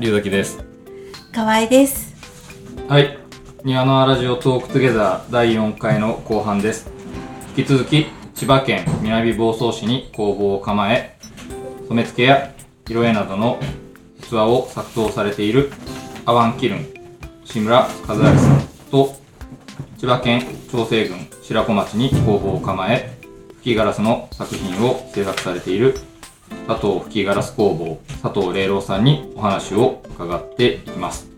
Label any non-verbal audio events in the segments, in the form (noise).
龍崎です。河合です。はい。庭のラジオトークトゥゲザー第4回の後半です。引き続き、千葉県南房総市に工房を構え、染付や色絵などの器を作陶されているアワンキルン、志村和明さんと、千葉県長生郡白子町に工房を構え、吹きガラスの作品を制作されている佐藤吹きガラス工房佐藤玲郎さんにお話を伺っていきます。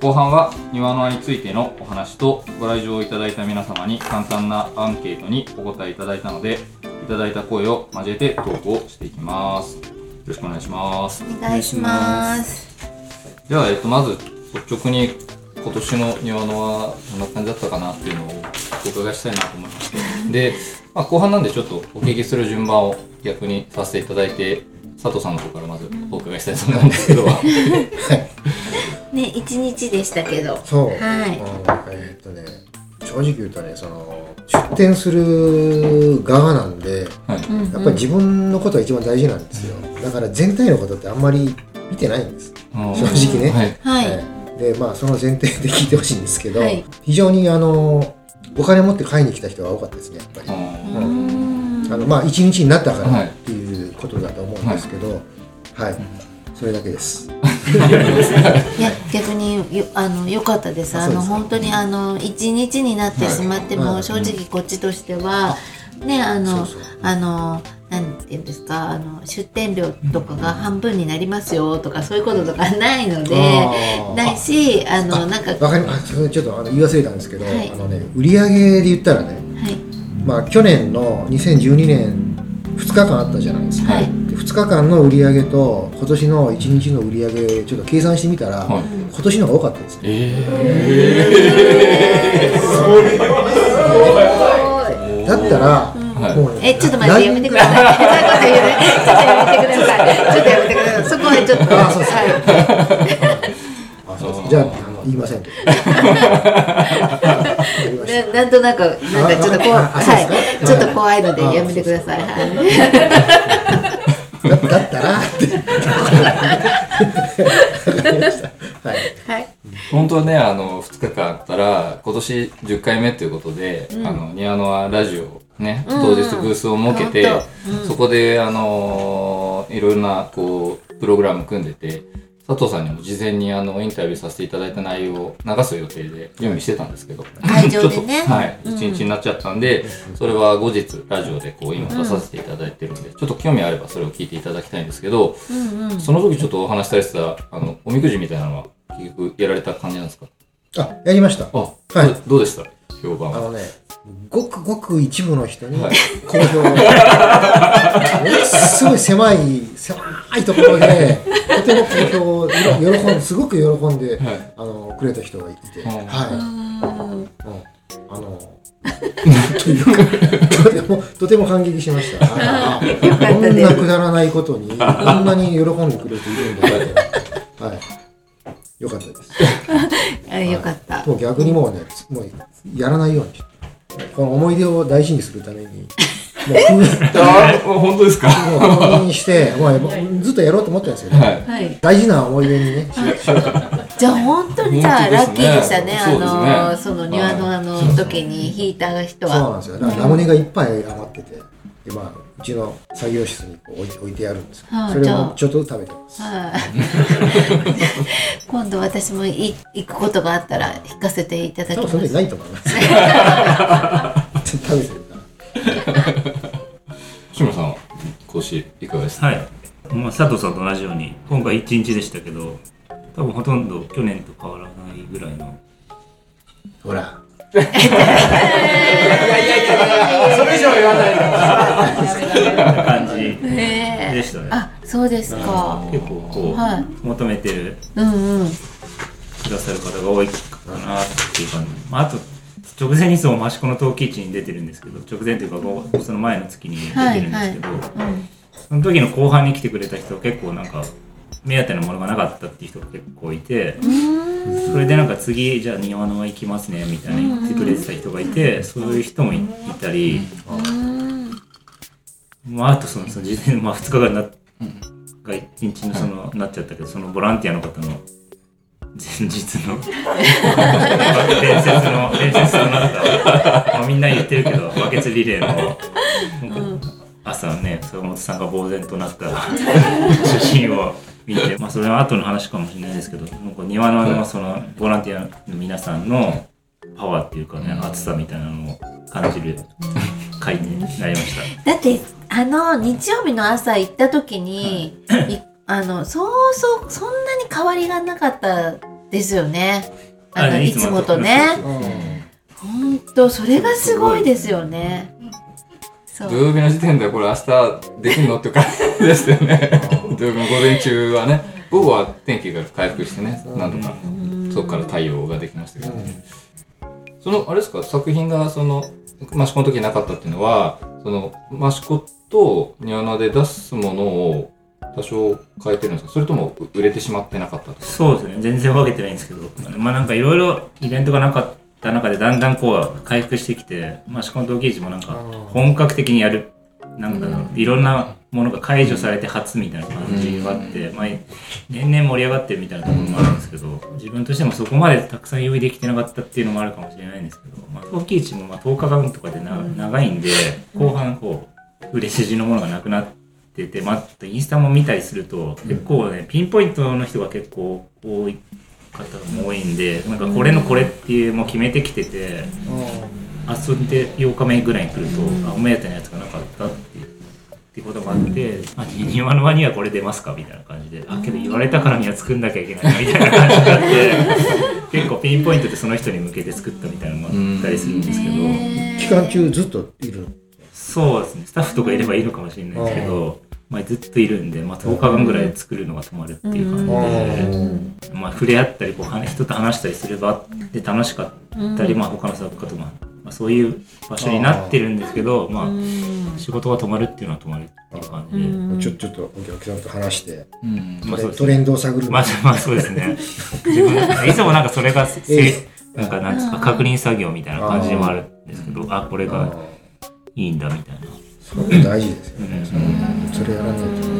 後半は庭の輪についてのお話とご来場いただいた皆様に簡単なアンケートにお答えいただいたのでいただいた声を交えてトークをしていきますよろしくお願いしますお願いします。では、えっと、まず率直に今年の庭のはどんな感じだったかなっていうのをお伺いしたいなと思いまして。で、まあ、後半なんでちょっとお聞きする順番を逆にさせていただいて佐藤さんの方からまずお伺いしたいと思うんですけど。(laughs) ね、一日でしたけど。そう、はい。うんえーっとね正直言うとねその出店する側なんではい。やっぱり自分のことが一番大事なんですよ。だから全体のことってあんまり見てないんです。正直ね。はい。はい。はい。でまあその前提で聞いてほしいんですけど、はい。非常にあのお金持って買いに来た人が多かったですねやっぱり、うん。あのまあ一日になったかはい。らっていうことだと思うんですけどはい、それだけです。い。や、逆によ、あの、良かったです。あの、本当に、あの、一日になってしまっても、はい。はい正直こっちとしては。ね、あのそうそう、あの、なんていうんですか、あの、出店料とかが半分になりますよとか、そういうこととかないので。ないし、あの、なんか、はわかりますちょっとあの言い忘れたんですけど、はい。あのね売り上げで言ったらねい。まあ去年の2012年2日間あったじゃないですか、はい。で2日間の売り上げと今年の1日の売り上げちょっと計算してみたら、はい。今年の方が多かったですね。え (laughs) だったら、はいえ、ちょっと待って、やめてください。そういうこと言うね。ちょっとやめてください。ちょっとやめてください。そこはちょっと。あそうですはあそうですじゃあ言いませんけどい。(laughs) ななんとなく、なんかちょっとこう、ああそうですかはい。ちょっと怖いので、やめてください。はい。だだったらは。本当はね、あの、2日間あったら、今年10回目ということで、あの、ニアノアラジオね、うん。当日ブースを設けて、そこで、あのいろいろな、こう、プログラム組んでて、佐藤さんにも事前にあの、インタビューさせていただいた内容を流す予定で準備してたんですけど、会場でね。(laughs) ちょっとはい、うん。一日になっちゃったんで、それは後日ラジオでこう、今出させていただいてるんで、ちょっと興味あればそれを聞いていただきたいんですけど、うんうん。その時ちょっとお話しされてた、あの、おみくじみたいなのは、結局やられた感じなんですか？あやりました。あ、はい。どどうでした？評判は。あのねごくごく一部の人にはい。好評、すごい狭い狭いところで (laughs) とても好評を喜んですごく喜んで、はい。あのくれた人がいて、うんはい、うんうん。あのというかとてもとても感激しました。こんなくだらないことにこんなに喜んでくれる人いるんだ。って、はい、よかったです。(laughs) あよかった。もう逆にもうね、もうやらないようにしてこの思い出を大事にするために、(laughs) もう本当ですか？もう封印して、もうずっとやろうと思ってたんですけど。大事な思い出にね。じゃあ本当にじゃあラッキーでしたね。あの、その庭のあの時に引いた人は。そうなんですよ。ラムネがいっぱい余ってて、でまあ、うちの作業室にこう置いて置いてあるんですけど、それをちょっとずつ食べてます。はい。(laughs) 今度私もい行くことがあったら引かせていただきまその時。ないと思います。食べてるから。志村さんは、今年いかがですか？はい、まあ、佐藤さんと同じように今回1日でしたけど多分ほとんど去年と変わらないぐらいのほら。(laughs) (laughs) それ以上言わない (laughs) 感じでしたねあ、そうですか。結構こう、はい求めてるうんうん。くださる方が多いかなっていう感じ、まあ、あと直前にそう益子の陶器市に出てるんですけど直前というかごその前の月に出てるんですけど、うん。その時の後半に来てくれた人は結構なんか目当てのものがなかったっていう人が結構いて、それでなんか次じゃあ庭の輪行きますねみたいな言ってくれてた人がいて、そういう人もいいたり、うん。まあ、あとそのその事前、まあ、2日間なが一日のその、なっちゃったけどそのボランティアの方の前日の (laughs) 伝説の伝説となった、まあ、みんな言ってるけどバケツリレーの朝ね坂本さんが呆然となった (laughs) 写真を見て、まあ、それは後の話かもしれないですけどなんか庭ののそのボランティアの皆さんのパワーっていうかね熱さみたいなのを感じる回になりました。だってあの日曜日の朝行った時に、い。あのそうそうそんなに変わりがなかったですよね。あのあい。つもと。ね。本当それがすごいですよね土曜日の時点でこれ明日できるの？って感じでしたよね。(laughs) 土曜日の午前中はね。午後は天気が回復してね。なんとか。そこから対応ができましたけど。ねそのあれですか？作品がその益子の時なかったっていうのはその益子とニワナで出すものを多少変えてるんですか？それとも売れてしまってなかったとか？そうですね。全然分けてないんですけど。まあなんかいろいろイベントがなかった中でだんだんこう回復してきてまあシコン同期市もなんか本格的にやるなんだろういろんなものが解除されて初みたいな感じがあって、まあ、年々盛り上がってるみたいなところもあるんですけど自分としてもそこまでたくさん用意できてなかったっていうのもあるかもしれないんですけど、まあ、陶器市もまあ10日間とかでな長いんで後半こう売れ筋のものがなくなってて、まあ、インスタも見たりすると結構ねピンポイントの人が結構多い方も多いんでなんかこれのこれっていうもう決めてきてて。遊んで8日目ぐらいに来ると、あお目当てのやつがなかったっていうっていうことがあって「あ庭の輪にはこれ出ますか?」みたいな感じで「あけど言われたからには作んなきゃいけない」みたいな感じになって (laughs) 結構ピンポイントでその人に向けて作ったみたいなのもあったりするんですけど、期間中ずっといるそうですねスタッフとかいればいいのかもしれないですけど、まあ、ずっといるんで、まあ、10日間ぐらい作るのが止まるっていう感じで。まあ、触れ合ったりこうは人と話したりすればで楽しかったり、まあ、他の作家とか、まあ、そういう場所になってるんですけど、まあ、仕事が止まるっていうのは止まるっていう感じで、ちょちょっとお客さんと話してうん。まあトレンドを探るまあ、まあそうですね。自分いつもなんかそれがせ (laughs) えなんかなんですか確認作業みたいな感じでもあるんですけどあこれがいいんだみたいな。大事ですよね。それやらないと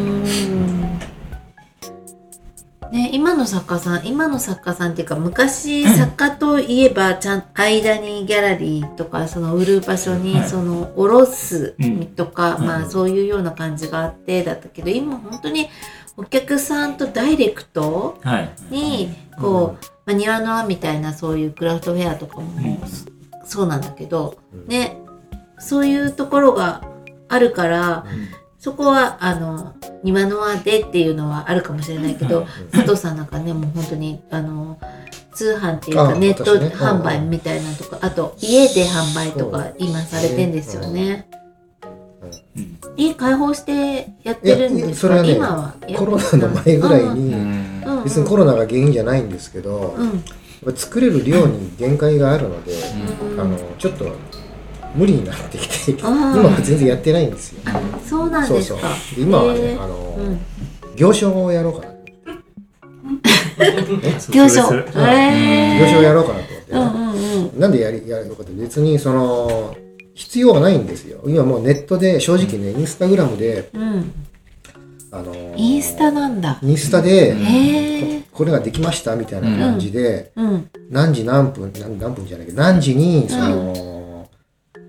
ね、今の作家さん今の作家さんっていうか昔作家といえばちゃん間にギャラリーとかその売る場所にはいその卸すうんとか、まあそういうような感じがあってだったけど今本当にお客さんとダイレクトはい。にこう、まあ、庭の輪みたいなそういうクラフトフェアとかもそうなんだけど、ねそういうところがあるから、そこはあの庭の輪でっていうのはあるかもしれないけど、佐藤さんなんかねもう本当にあの通販っていうあかネット販売みたいなとかあと家で販売とか今されてんですよね。うん。家開放してやってるんですそれはね今は？やコロナの前ぐらいうん。に別にコロナが原因じゃないんですけど作れる量に限界があるのでうん。あのちょっと無理になってきて今は全然やってないんですよ。あそうなんそうそう。ですか。で今はねあのうん。行商をやろうかな。(laughs) 行商。行商をやろうかなと思ってね。うんうんうん。なんでやりやるのかって別にその必要がないんですよ。今もうネットで正直ねインスタグラムでうん。あのインスタなんだ。インスタで。ここれができましたみたいな感じで、うん。何時何分何何分じゃないけど何時にその、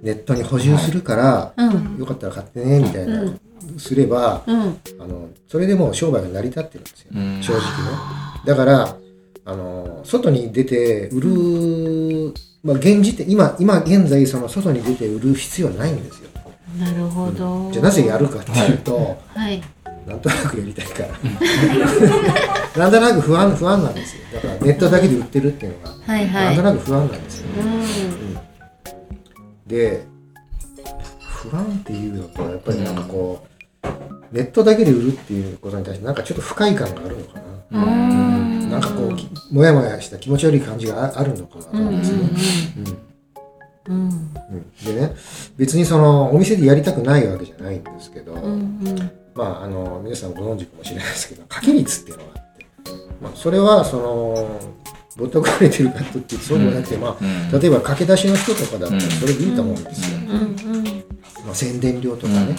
ネットに補充するから、うん。よかったら買ってねみたいな、うん。すればうん。あのそれでもう商売が成り立ってるんですよ、うん。正直ね。だからあの外に出て売る、まあ、現時点今今現在その外に出て売る必要はないんですよ。なるほど。じゃあなぜやるかっていうと、はい。なんとなくやりたいから。(laughs) なんとなく不安不安なんですよ。だからネットだけで売ってるっていうのが、はいはい。なんとなく不安なんですよ。うん。で不安っていうのとやっぱりなんかこう、ネットだけで売るっていうことに対してなんかちょっと不快感があるのかな、うん。なんかこうきもやもやした気持ち悪い感じがああるのかな。と思うんですね、うん。でね別にそのお店でやりたくないわけじゃないんですけど、うんうん。まああの皆さんご存知かもしれないですけど掛け率っていうのがあって、まあ、それはそのぼったくられてるかとってそうでもなくて、まあうん。例えば駆け出しの人とかだったらそれでいいと思うんですよ、うん。うん。まあ、宣伝料とかね、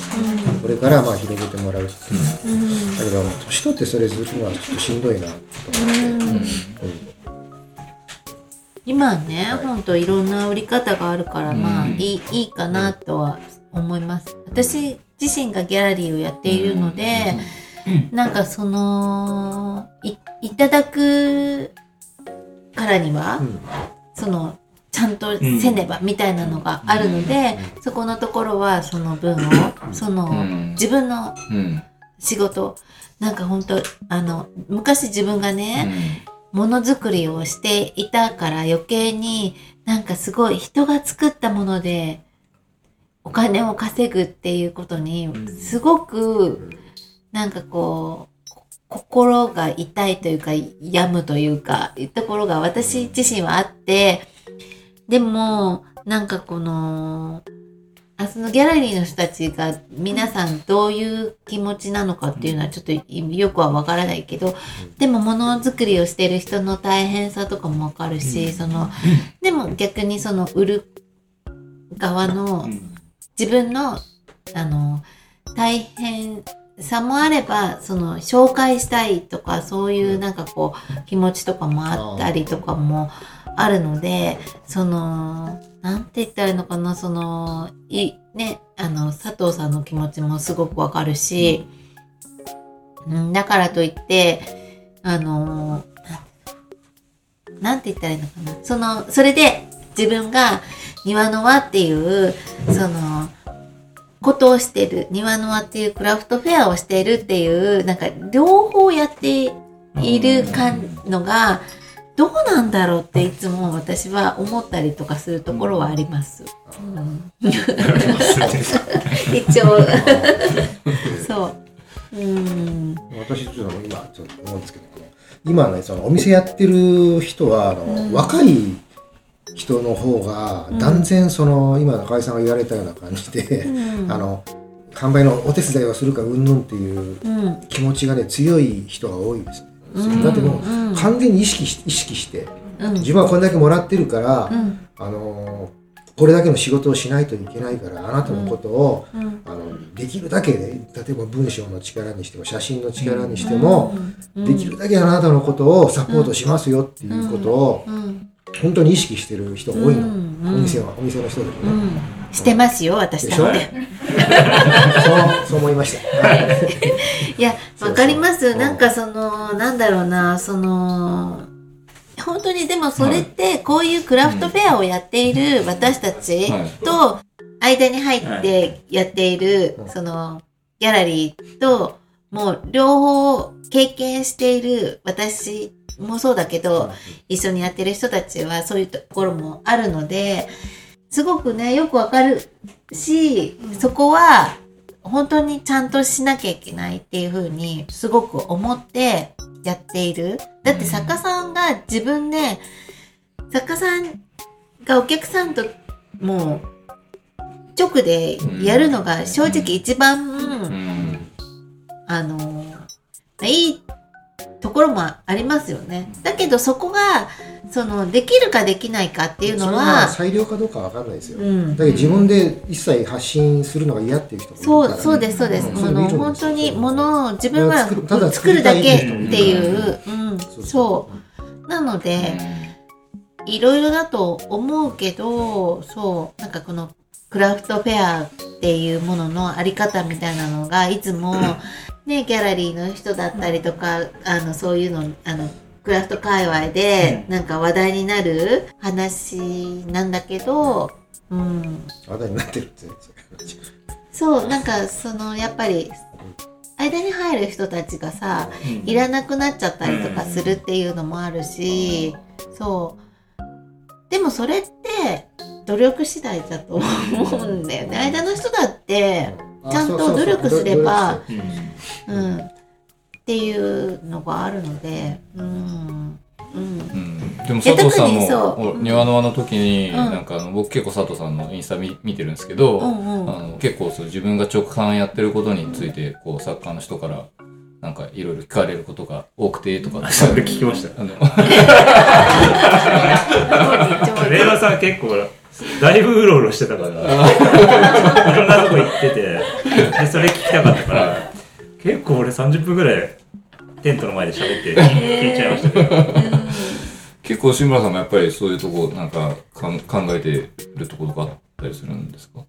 これからまあ広げてもらうっていう、だけど年取ってそれするのはちょっとしんどいなと思って、うん。今ね、はい。ほんといろんな売り方があるから、まあうんいいいいかなとは思います。私自身がギャラリーをやっているので、なんかそのいいただくからには、うん。そのちゃんとせねばみたいなのがあるので、そこのところはその分をその、うん。自分のうん。仕事なんか本当あの昔自分がね、ものづくりをしていたから余計になんかすごい人が作ったものでお金を稼ぐっていうことにすごくなんかこうこ心が痛いというか病むというかいうところが私自身はあってでもなんかこのあそのギャラリーの人たちが皆さんどういう気持ちなのかっていうのはちょっとよくはわからないけど、でもものづくりをしてる人の大変さとかもわかるし、その、でも逆にその売る側の自分の、あの、大変さもあれば、その紹介したいとか、そういうなんかこう気持ちとかもあったりとかもあるので、その、なんて言ったらいいのかな、その、い、ね、あの、佐藤さんの気持ちもすごくわかるし、うん、だからといって、あの、なんて言ったらいいのかな。その、それで自分が庭の輪っていう、その、ことをしてる、庭の輪っていうクラフトフェアをしているっていう、なんか両方やっているかのが、どうなんだろうっていつも私は思ったりとかするところはあります。うん、一応、そう。うん。私ちょっと今ちょっと思うんですけど今ねそのお店やってる人はあの、うん若い人の方が断然その、今中井さんが言われたような感じで、うん。あの販売のお手伝いをするかうんぬんっていううん。気持ちがね強い人が多いですね、うん。だってもううん。完全に意識し意識してうん。自分はこれだけもらってるから、うん。あのこれだけの仕事をしないといけないからあなたのことを、うん。あのできるだけね例えば文章の力にしても写真の力にしても、うん、できるだけあなたのことをサポートしますよっていうことをうん。本当に意識してる人が多いの、うんお店はお店の人でもね、うん。してますよ、私だって。そうそう思いました、はい。いや、わかります。うんなんかその、なんだろうな、その、本当にでもそれって、こういうクラフトフェアをやっている私たちはい。と、間に入ってやっているう、ん。その、ギャラリーと、もう両方経験している私もそうだけど、一緒にやってる人たちはそういうところもあるので、すごくね、よくわかるし、そこは本当にちゃんとしなきゃいけないっていうふうにすごく思ってやっている。だって作家さんが自分で、作家さんがお客さんともう直でやるのが正直一番、うん。あの、いいところもありますよね。だけどそこが、その、できるかできないかっていうのは、裁量かどうかわかんないですよ、うん。だけど自分で一切発信するのが嫌っていう人もいるそう、からね。そうです、そうです。ん。あの、本当にものを自分は作るただ作るだけっていう、作うん、そう。そう。なので、いろいろだと思うけど、そう、なんかこのクラフトフェアっていうもののあり方みたいなのが、いつも、ね、ギャラリーの人だったりとか、あの、そういうの、あの、クラフト界隈で、なんか話題になる話なんだけど、うん。話題になってるってそう、なんか、その、やっぱり、間に入る人たちがさ、いらなくなっちゃったりとかするっていうのもあるし、そう。でもそれって努力次第だと思うんだよね。間の人だって、ちゃんと努力すればうん、っていうのがあるので、うん、うん。うんでも佐藤さんもお庭の輪の時に、ん。なんかあの僕結構佐藤さんのインスタ見見てるんですけど、うんうん。あの結構そう自分が直販やってることについてこう作家の人からなんかいろいろ聞かれることが多くてとか。(laughs) それ聞きました。あの、(laughs) レイラさん結構、だいぶうろうろしてたから、いろんなとこ行ってて、(laughs) で、それ聞きたかったから、結構俺30分ぐらいテントの前で喋って聞いちゃいましたけど、結構志村さんもやっぱりそういうとこなんかかん考えてるところとかあったりするんですか？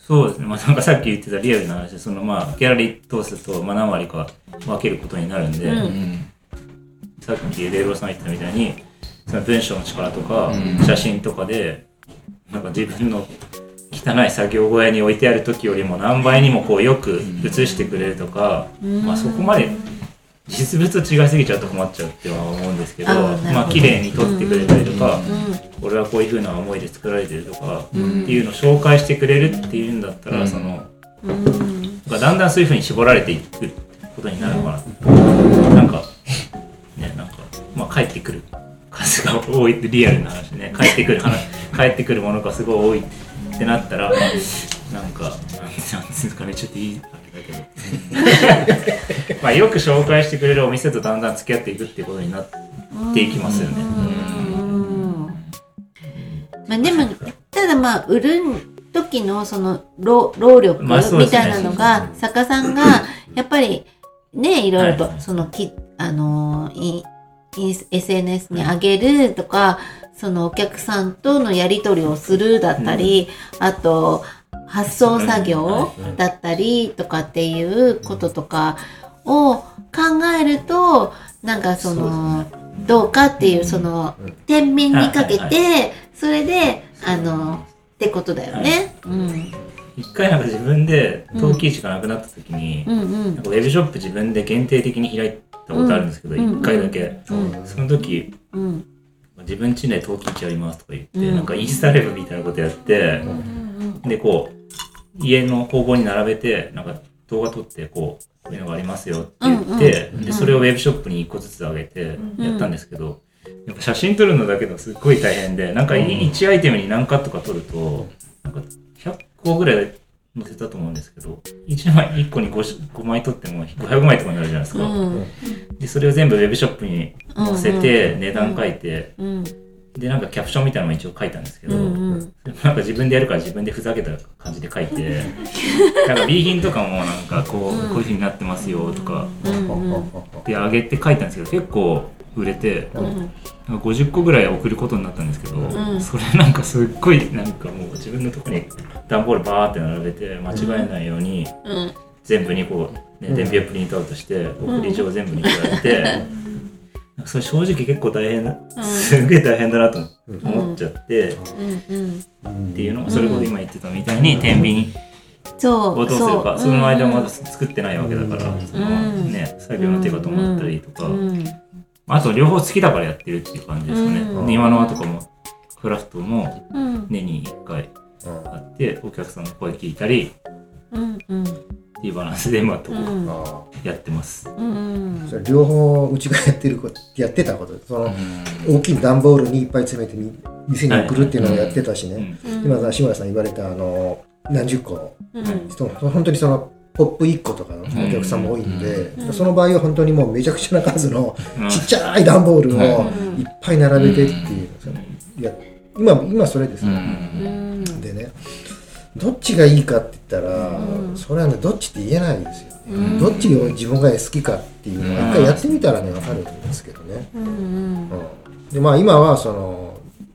そうですね、まあなんかさっき言ってたリアルな話で、そのまあギャラリー通すと、まあ何割か分けることになるんで、うん。うん。さっきレイローさんが言ってたみたいに、その文章の力とかうん。写真とかで、なんか自分の汚い作業小屋に置いてある時よりも何倍にもこうよく写してくれるとか、まあそこまで実物と違いすぎちゃうと困っちゃうっては思うんですけど、まあ綺麗に撮ってくれたりとか、う俺はこういう風な思いで作られてるとか、んっていうのを紹介してくれるっていうんだったら、うん。その、だんだんそういう風に絞られていくことになるのかな。なんか、ね、なんか、まあ帰ってくる数が多いってリアルな話ね、帰ってくる話、(laughs) 帰ってくるものがすごい多いってなったら、なんか、なんですかね、ちょっといい、だけど。(laughs) まあよく紹介してくれるお店とだんだん付き合っていくっていうことになっていきますよね。うん。まあでもただまあ売る時のその労労力みたいなのが作家さんがやっぱりねいろいろはい。とそのきあのインイン SNS に上げるとかそのお客さんとのやり取りをするだったり、あと発送作業だったりとかっていうこととかを考えるとなんかそのどうかっていうその天秤にかけはいてそれであのってことだよね。うん。一回なんか自分で陶器市がなくなった時に、うんうん。なんかウェブショップ自分で限定的に開いたことあるんですけど、一、うん。回だけ。うん。その時、うん。自分家で陶器市やりますとか言って、うん。なんかインスタライブみたいなことやって、で、こう、家の工房に並べて、なんか動画撮って、こう、こういうのがありますよって言って、で、それをウェブショップに一個ずつ上げてやったんですけど、やっぱ写真撮るのだけでもすっごい大変で、なんか1アイテムに何カットか撮ると、なんか100個ぐらい載せたと思うんですけど、1枚、1個に 5, 5枚撮っても500枚とかになるじゃないですか。うん。で、それを全部ウェブショップに載せて、値段書いて、うんで、なんかキャプションみたいなのも一応書いたんですけど、うんうん。なんか自分でやるから自分でふざけた感じで書いて、(laughs) なんか B 品とかもなんかこう、こういう風になってますよとか、で、あげて書いたんですけど、結構売れて、なんか50個ぐらい送ることになったんですけど、ん。それなんかすっごいなんかもう自分のとこに段ボールバーって並べて間違えないようにうん。全部にこう、ね、伝票プリントアウトして送り状全部に加えて、なんかそれ正直結構大変な、すんげえ大変だなと思っちゃって、うん。うんっていうのがそれこそ今言ってたみたいに天秤そうをどうするか。その間まだ作ってないわけだから、そのうん。ね作業の手が止まったりとか、うん。あと両方好きだからやってるっていう感じですかね、うん。庭の輪とかもクラフトもうん。年に1回あってお客さんの声聞いたりうんうんっていうバランスで今とこうん。やってます、うんそれ両方うちがやってることやってたこと。その大きい段ボールにいっぱい詰めてみ店に送るっていうのをやってたしね、うん。今さ志村さん言われたあの何十個。うん。その本当にそのポップ1個とかのお客さんも多いんで、うん。その場合は本当にもうめちゃくちゃな数のうん。ちっちゃい段ボールをうんいっぱい並べてっていう、いや今今それですよ、うん。でねどっちがいいかって言ったら、うん。それはねどっちって言えないんですよ、うん。どっちを自分が好きかっていうのは一回やってみたらね分かるんですけどね、うんうん。でまあ今はその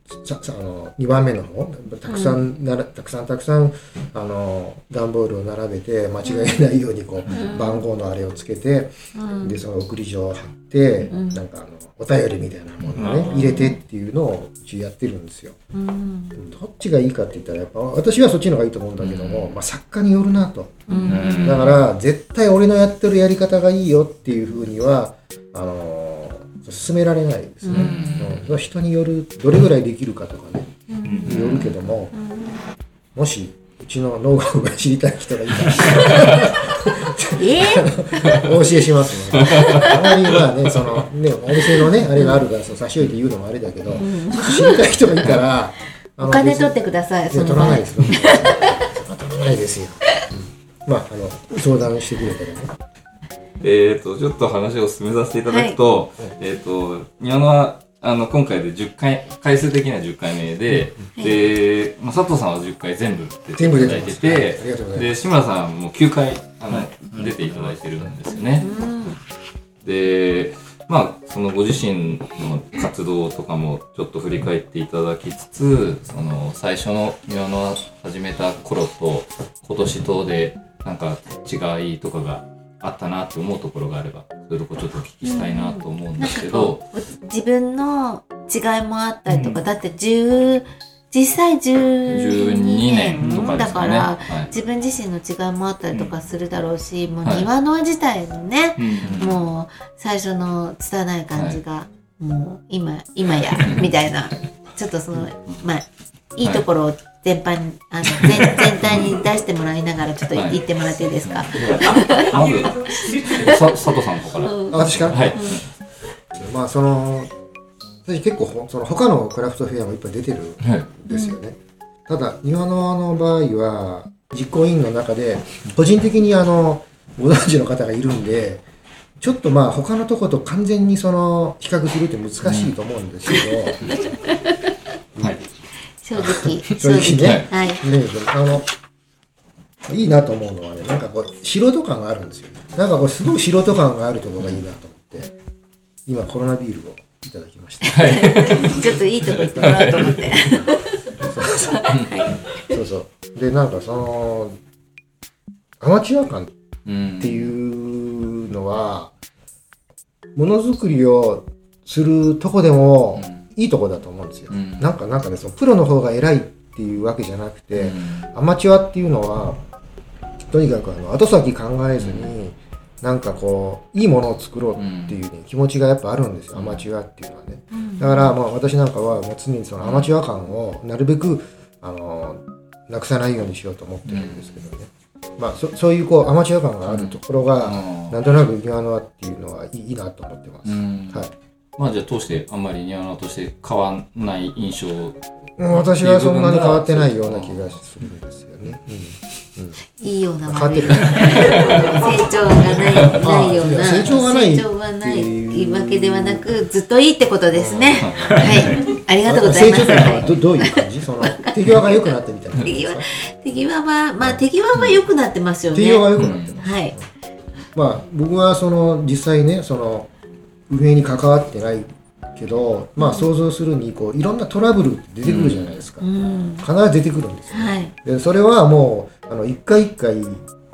あの2番目の方たくさんなら、たくさんたくさんあの段ボールを並べて間違えないようにこう、番号のあれをつけて、うん。でその送り状を貼って、うん。なんかあのお便りみたいなものをね、うん。入れてっていうのをうちやってるんですよ。うん。どっちがいいかって言ったらやっぱ私はそっちの方がいいと思うんだけども、まあ、作家によるなと。うん。だから絶対俺のやってるやり方がいいよっていうふうにはあのー勧められないですね、うん。人によるどれぐらいできるかとかねうん。よるけども、もしうちのノウハウが知りたい人がいたえら (laughs) (laughs) お教えしますね。あまりまあねそのねお店のねあれがあるからそう差し置いて言うのもあれだけど、知りたい人がいたら (laughs) お金取ってくださいそ取らないですよ。(laughs) 取らないですよ。うん。まあ、あの、相談してくれたらね。えっと、ちょっと話を進めさせていただくと、えっと、庭野は、あの、今回で10回、回数的には10回目で、で、まあ、佐藤さんは10回全部出ていただいて出てで、志村さんも9回、出ていただいてるんですよね。で、まあ、そのご自身の活動とかもちょっと振り返っていただきつつ、その最初の庭の始めた頃と今年とでなんか違いとかがあったなって思うところがあれば、そういうとこちょっとお聞きしたいなと思うんですけど、こう自分の違いもあったりとか、だって10実際12 12年年とかですかね。だからはい。自分自身の違いもあったりとかするだろうし、もうはい。庭の自体のね、うんもう最初の拙い感じが、もう今今や (laughs) みたいな。ちょっとそのまあいいところを全般にあの全全体に出してもらいながらちょっとはい。言ってもらっていいですか、まず、(laughs) さ佐藤さんの方から。あ私から、はい。まあその私結構ほその他のクラフトフェアもいっぱい出てるはい。んですよね、ただ庭のの場合は実行委員の中で個人的にあのご存知の方がいるんでちょっとまあ他のとこと完全にその比較するって難しいと思うんですけど、はい。正直 (laughs) 正直ね。はい。ねあのいいなと思うのはねなんかこう素人感があるんですよなんかこうすごい素人感があるところがいいなと思って。今コロナビールをいただきました。(laughs) ちょっといいとこ行ってもらおうと思って。そうそう。でなんかそのアマチュア感うんっていうのはものづくりをするとこでもいいとこだと思うんですよ、うん。なんかなんかねそのプロの方が偉いっていうわけじゃなくて、アマチュアっていうのはとにかくあの後先考えずに、なんかこういいものを作ろうっていう、ね気持ちがやっぱあるんですよアマチュアっていうのはね、だからまあ私なんかはもう常にそのアマチュア感をなるべくあのなくさないようにしようと思ってるんですけどね、まあそそういうこうアマチュア感があるところが、うん。なんとなく庭の輪っていうのはいいいいなと思ってます、うん。はい。まあじゃあ通してあんまり庭のとして変わんない印象。うん私はそんなに変わってないような気がするんですよね、いいような悪い成長がないないような。成長がない。成長がないわけではなくずっといいってことですね。はい。ありがとうございます。成長どどういう感じ？その手際が良くなってみたいな手際手際はまあ手際は良くなってますよね。手際が良くなってます、はい。まあ僕はその実際ねその運営に関わってないけどまあ想像するにこういろんなトラブルって出てくるじゃないですか、うん。必ず出てくるんですよはい。でそれはもうあの一回一回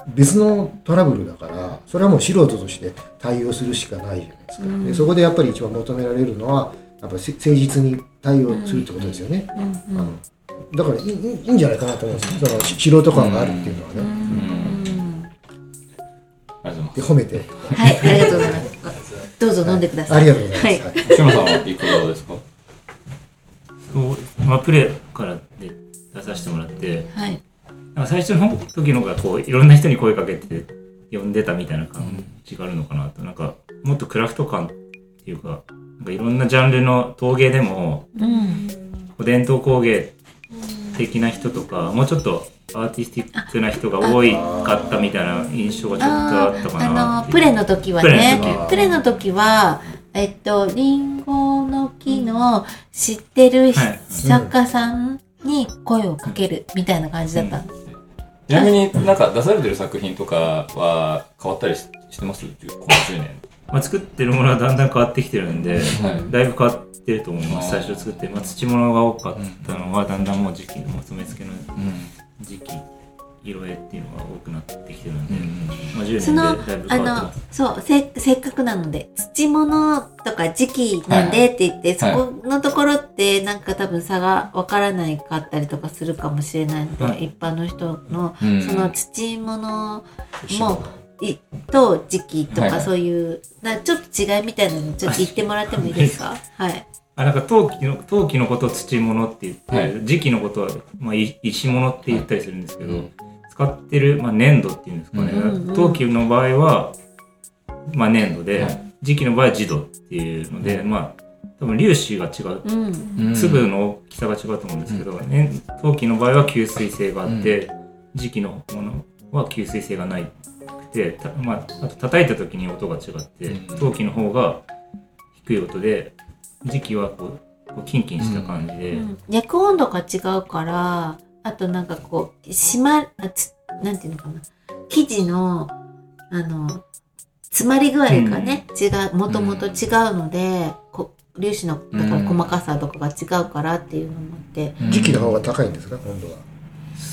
別のトラブルだからそれはもう素人として対応するしかないじゃないですか、でそこでやっぱり一番求められるのはやっぱせ誠実に対応するってことですよね、あのだからいいいいんじゃないかなと思うんですよ。そのし素人感があるっていうのはね、ありがとうございで褒めて。はいありがとうございますどうぞ飲んでください。ありがとうございます、さんはいかがですか？そうまあ、プレからで出させてもらって。はい。なんか最初の時のがこういろんな人に声かけて呼んでたみたいな感じがあるのかなと。なんかもっとクラフト感っていうかなんかいろんなジャンルの陶芸でもうん。伝統工芸的な人とかもうちょっとアーティスティックな人が多いかったみたいな印象がちょっとあったかな。あのプレの時はプレねの時プレの時はえっとリンゴの木の知ってるはい。作家さんに声をかけるみたいな感じだった、ちなみになんか出されてる作品とかは変わったりししてます？この10年。まあ、作ってるものはだんだん変わってきてるんで、はい。だいぶ変わってると思います。最初作って、まあ、土物が多かったのはだんだんもう時期の染付けの時期色絵っていうのが多くなってきてるんで、まあ、10その年でだいぶあ変わってのます。そうせせっかくなので土物とか時期なんでって言って、はい。そこのところってなんか多分差がわからないかったりとかするかもしれないので、はい。一般の人のうん。その土物もいと時期とはいはい。かそういう、なちょっと違いみたいなのちょっと言ってもらってもいいですか？はい。あなんか陶器の陶器のことを土物って言って、はい。時期のことは、まあ、い石物って言ったりするんですけど、うん。使ってる、まあ、粘土っていうんですかね、うんうん陶器の場合は、まあ、粘土で、はい。時期の場合は磁土っていうので、まあ多分粒子が違う。うん。粒の大きさが違うと思うんですけど、ね、陶器の場合は吸水性があって、磁器のものは吸水性がないくて、たまあ、あと叩いた時に音が違って、うん。陶器の方が低い音で磁器はこうこうキンキンした感じで、うん焼く温度が違うからあとなんかこう締まあつなんていうのかな。生地のあの詰まり具合がね、違うもともと違うので、こ粒子のだから細かさとかが違うからっていうのもあって、時期の方が高いんですか？温度は。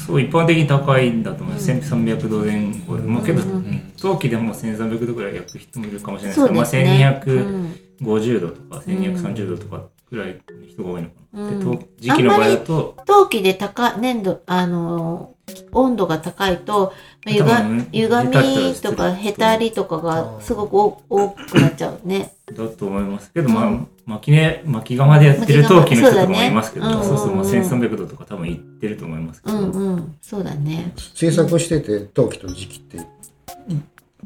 そう一般的に高いんだと思います、1300度前後で、まあ、けど、うん陶器でも1300度ぐらい焼く人もいるかもしれないですけど、そうですね。まあ、うん1250度とか1230度とかぐらいの人が多いのかな、うんで陶磁器の場合だと陶器で高粘土あの温度が高いとゆが歪みとかへたりとかがすごく多多くなっちゃうね。だと思いますけど、まあうん巻きね巻き釜でやってる陶器の人とかもいますけどそうそうまあそうだね1300度とか多分いってると思いますけど、うんうんそうだね。制作してて陶器と時期って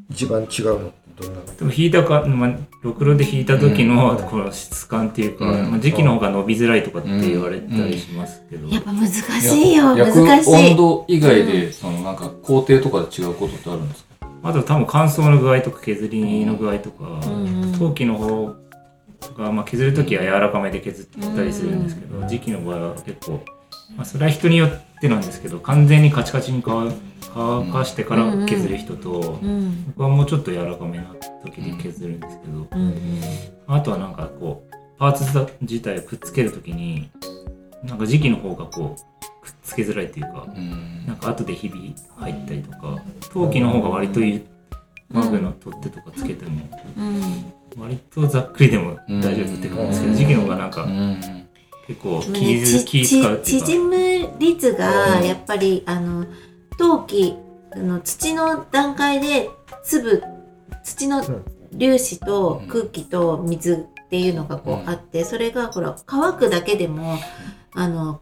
一番違うのでも引いたか、まあ、ろくろで引いた時のうん。この質感っていうか、うん。まあ、時期の方が伸びづらいとかって言われたりしますけど、やっぱ難しいよ難しい。温度以外で、そのなんか工程とかで違うことってあるんですか？あと多分乾燥の具合とか削りの具合とか、陶器の方が、まあ、削る時は柔らかめで削ったりするんですけど、うん。時期の場合は結構、まあ、それは人によってなんですけど完全にカチカチに乾乾かしてから削る人と、うん。僕はもうちょっと柔らかめな時に削るんですけど、うんあとはなんかこうパーツ自体をくっつける時になんか時期の方がこうくっつけづらいっていうか、うん。なんか後でひび入ったりとか陶器の方が割といいマグの取っ手とかつけてもうん。割とざっくりでも大丈夫って感じですけどうん。時期の方がなんかうん結構気使う縮む率がうん。やっぱりあの陶器あの土の段階で粒土の粒子と空気と水っていうのがこうあってそれがほら乾くだけでもあの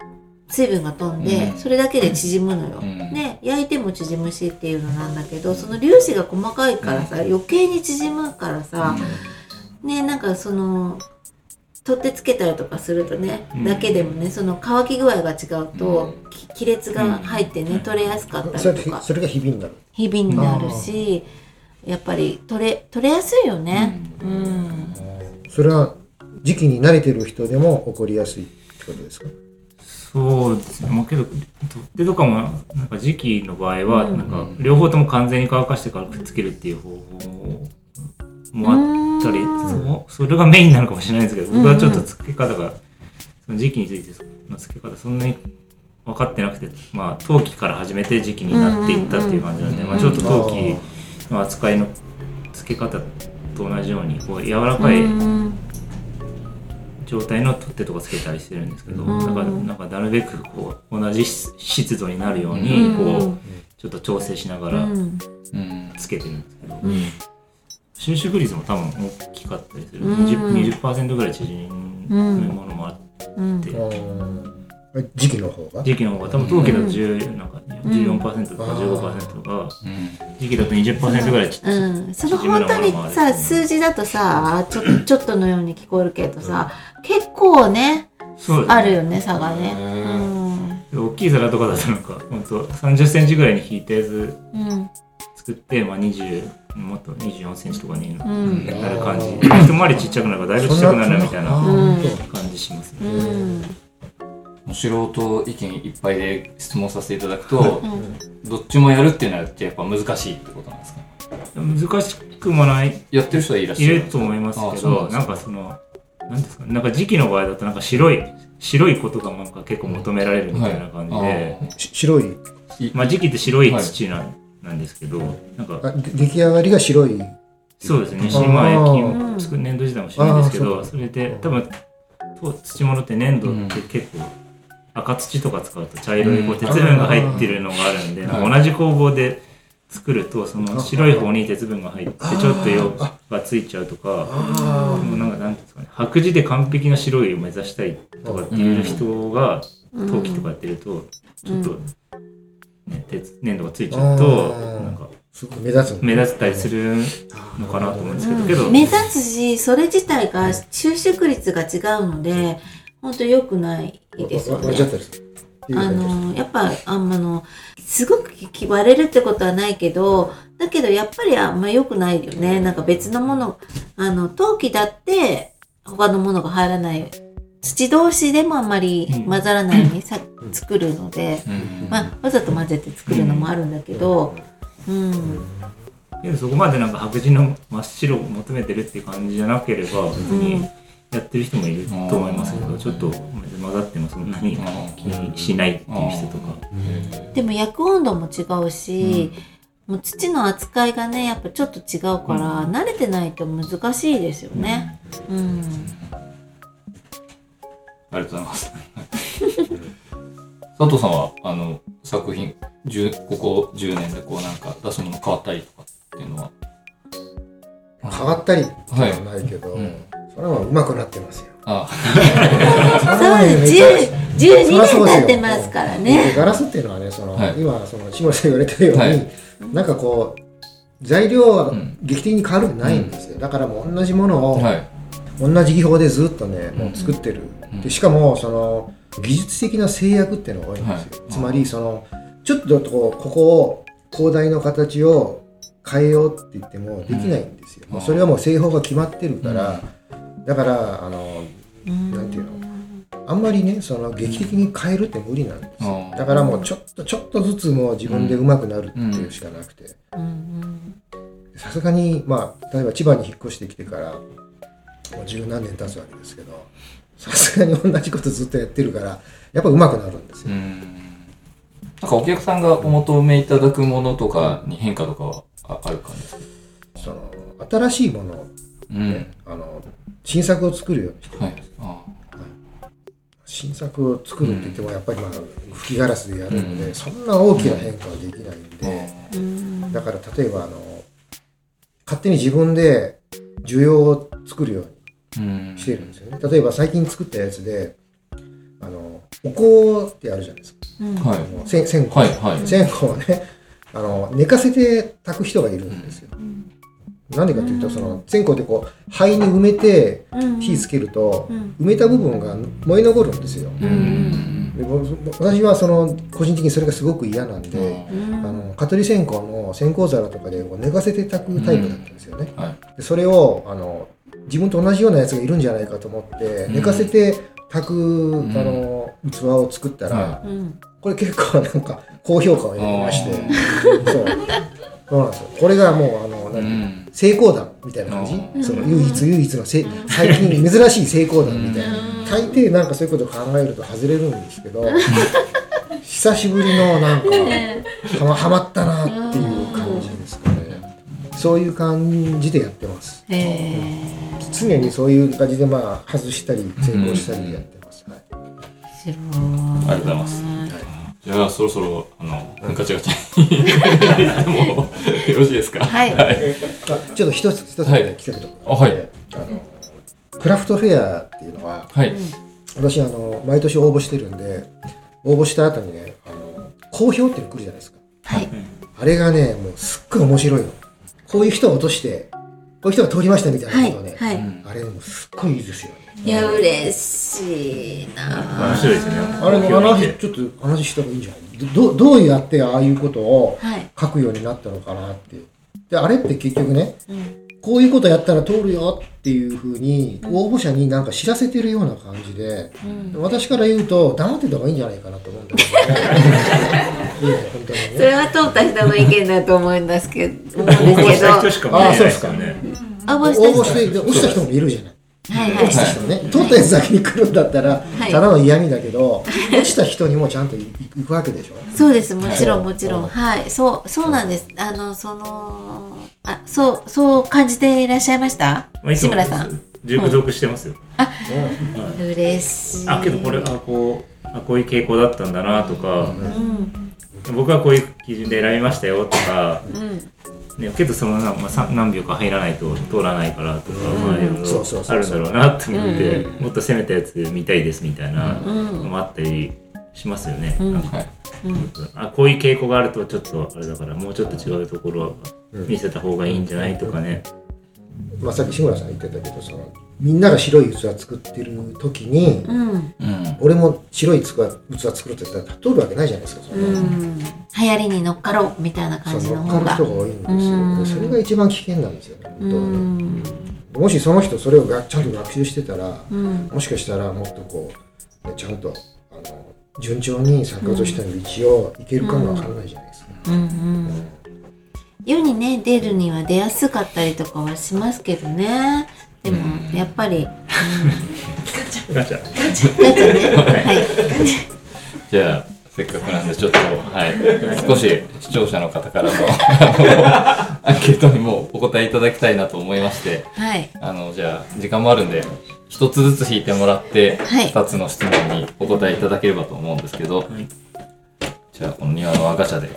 水分が飛んでうん。それだけで縮むのよ。うん。ね、焼いても縮むしっていうのなんだけどその粒子が細かいからさ余計に縮むからさ、ねなんかその取ってつけたりとかするとね、うん。だけでもねその乾き具合が違うと、き亀裂が入ってね、うん。取れやすかったそれりとかでそれがひびになる？ひびになるしやっぱり取れ取れやすいよね。うん。それは時期に慣れてる人でも起こりやすいってことですか？そうですね。まあけど取っ手とかもなんか時期の場合はうん。なんか両方とも完全に乾かしてからくっつけるっていう方法もあったりうん。そうそれがメインなのかもしれないですけど僕はちょっとうん付け方がその時期についての付け方そんなに分かってなくてまあ陶器から始めて時期になっていったっていう感じなんで、うん。まあ、ちょっと陶器の扱いの付け方と同じようにこう柔らかいうん。状態の取っ手とかつけたりしてるんですけど、うん。だからなんかなるべくこう同じ湿度になるようにうん。こうちょっと調整しながらつけてるんですけど、うん収縮率も多分大きかったりする、うん。20%, 20ぐらい縮むものもあって、うん。うん時期の方が？時期の方が多分陶器だと10なんか14%とか15%とか、時期だと20%ぐらいちうん、その本当にさ数字だとさちょ (laughs) ちょっとのように聞こえるけどさ結構ねそうですあるよね差がね。うん。大きい皿とかだとなんか本当30センチぐらいに引いたやつうん作って、まあ、20もっと24センチとかになうん。る感じ、一回りちっちゃくなるからだいぶちっちゃくなるなみたいなうん。感じしますうね。う素人意見いっぱいで質問させていただくとうん。どっちもやるっていうのはやっぱ難しいってことなんですか？難しくもない。やってる人はいらっしゃるいると思いますあけどなんか。そのなんですかね。なんか時期の場合だとなんか白い白いことがなんか結構求められるみたいな感じで、し白い？まあ時期って白い土なん,、なんですけどなんか出来上がりが白い。そうですね。あー。まあ焼き粘土自体も白いんですけどそれで多分と土物って粘土って結構赤土とか使うと茶色いこううん。鉄分が入ってるのがあるんで、同じ工房で作るとその白い方に鉄分が入ってちょっと色がついちゃうとかあもうなんかなんですかね白磁で完璧な白いを目指したいとかっていう人がうん。陶器とかやってるとちょっと、ね、鉄粘土がついちあゃうとー。なんかすごく目立つの目立ったりするのかなと思うんですけど、けど。目立つしそれ自体が収縮率が違うので本当良くないですよわ割れちゃっね。たりする。いうあのやっぱあんまのすごくき割れるってことはないけどだけどやっぱりあんま良くないよね。なんか別のものあの陶器だって他のものが入らない土同士でもあんまり混ざらないようにさ、作るので、うん。まあ、わざと混ぜて作るのもあるんだけど、うん、でもそこまでなんか白人の真っ白を求めてるっていう感じじゃなければ別にやってる人もいると思いますけど、ちょっと混ざってもそんなに気にしないっていう人とか、でも焼く温度も違うし、もう土の扱いがねやっぱちょっと違うから、慣れてないと難しいですよね。うんありがとうございます。(laughs) 佐藤さんは、あの、作品、10ここ10年でこうなんか出すもの変わったりとかっていうのは？変わったりっていうのはないけど、はいうんそれは上手くなってますよ。あそ (laughs) そうです10 12年経ってますからね。でガラスっていうのはね、その、はい今、その、志村さん言われてるように、はいなんかこう、材料はうん劇的に変わるんないんですよ。だからもう同じものを、はい。同じ技法でずっとね、もう作ってる。うんでしかも、その、技術的な制約っていうのが多いんですよ。はいつまり、その、ちょっとこう、ここを、広大の形を変えようって言ってもできないんですよ。うんもうそれはもう製法が決まってるから、だから、あの、うんなんていうのあんまりね、その劇的に変えるって無理なんですよ。うんだからもうちょっとちょっとずつもう自分で上手くなるっていうしかなくて。うんさすがに、まあ、例えば千葉に引っ越してきてから、もう十何年経つわけですけど、さすがに同じことずっとやってるから、やっぱ上手くなるんですよ。うん。なんかお客さんがお求めいただくものとかに変化とかはあある感じですか？その、新しいものをうん。ね、あの、新作を作るようにしてるはい。あ新作を作るって言っても、やっぱりまあ、吹きガラスでやるので、うんそんな大きな変化はできないんで、あうんだから例えばあの勝手に自分で需要を作るよううん。にしてるんですよね。例えば最近作ったやつであのお香ってあるじゃないですか、うんはい。あの線線香、はいはい。線香はねあの寝かせて炊く人がいるんですよ、なんでかというとその線香ってこう灰に埋めてうん。火つけると、うん。埋めた部分が燃え残るんですよ、うん。で僕私はその個人的にそれがすごく嫌なんで、うん。あの蚊取り線香の線香皿とかでこう寝かせて炊くタイプだったんですよね、はい。でそれをあの自分と同じようなやつがいるんじゃないかと思って、うん。寝かせて炊く、んあの器を作ったら、はうんこれ結構なんか高評価を得てましてそう。そうなんですよ。これがもうあのう何、ん。成功談みたいな感じ、その唯一唯一のせ最近珍しい成功談みたいな、大抵なんかそういうことを考えると外れるんですけど (laughs) 久しぶりのなんかはまはまったなっていうそういう感じでやってます。へえ常にそういう感じでまあ外したり成功したりやってます、はい。ありがとうございます。じゃあそろそろあのガチャガチャにもうよろしいですか？はい。あちょっと一つ一つはい聞きたいことあはい。あのクラフトフェアっていうのははい。私あの毎年応募してるんで応募した後にねあの好評っていうの来るじゃないですか。はい。あれがねもうすっごい面白いのこういう人を落としてこういう人が通りましたみたいなはいことをね、はい。あれもうすっごいいいですよね。いや嬉しいな。面白いですね。あれも話ちょっと話した方がいいんじゃない？どどうやってああいうことをはい。書くようになったのかなって。であれって結局ねうんこういうことやったら通るよっていうふうに応募者になんか知らせてるような感じで、うん。私から言うと黙ってた方がいいんじゃないかなと思うんだけどね。(laughs) いいね本当にね。それは通った人の意見だと思うんですけど思うん応募ですけど。した人しか見えないですよね。応募応した人。募してで落ちた人もいるじゃないはいはい。落ちた人ね、通ったやつだけに来るんだったら、い。ただの嫌味だけど、落ちた人にもちゃんと行くわけでしょ？そうです。もちろんはい。もちろん。はい。そうそうなんです。あのそのあそうそう感じていらっしゃいました？まあいつも志村さん。熟読してますよ、嬉しい。あけどこれあこうあこういう傾向だったんだなとか、うん。僕はこういう基準で選びましたよとか、うんね、けどそのな、まあ、さ何秒か入らないと通らないからとか、まあいろいろあるんだろうなと思って、うもっと攻めたやつ見たいですみたいなうんのもあったりしますよね、うん。なんかはい。うん。あこういう傾向があるとちょっとあれだからもうちょっと違うところは見せた方がいいんじゃないとかね、まあ、さっき志村さん言ってたけどそのみんなが白い器作ってる時に、うん。うん俺も白い器器作ろうって言ったら通るわけないじゃないですかそんなうん。流行りに乗っかろうみたいな感じの方が。乗っかる人が多いんですよ、うん。でそれが一番危険なんですよね、う本当はねん。もしその人それをがちゃんと学習してたら、うん。もしかしたらもっとこうねちゃんとあの順調に作家としての道をいけるかもわからないじゃないですか。うんうん世にね出るには出やすかったりとかはしますけどね。でもやっぱり、(laughs) ガチャ。うん、ガチャね。はい。(laughs) じゃあせっかくなんでちょっとはい。少し視聴者の方からの (laughs) アンケートにもお答えいただきたいなと思いまして。はい。あのじゃあ時間もあるんで一つずつ引いてもらってはい。二つの質問にお答えいただければと思うんですけど、い。じゃあこの庭のガチャで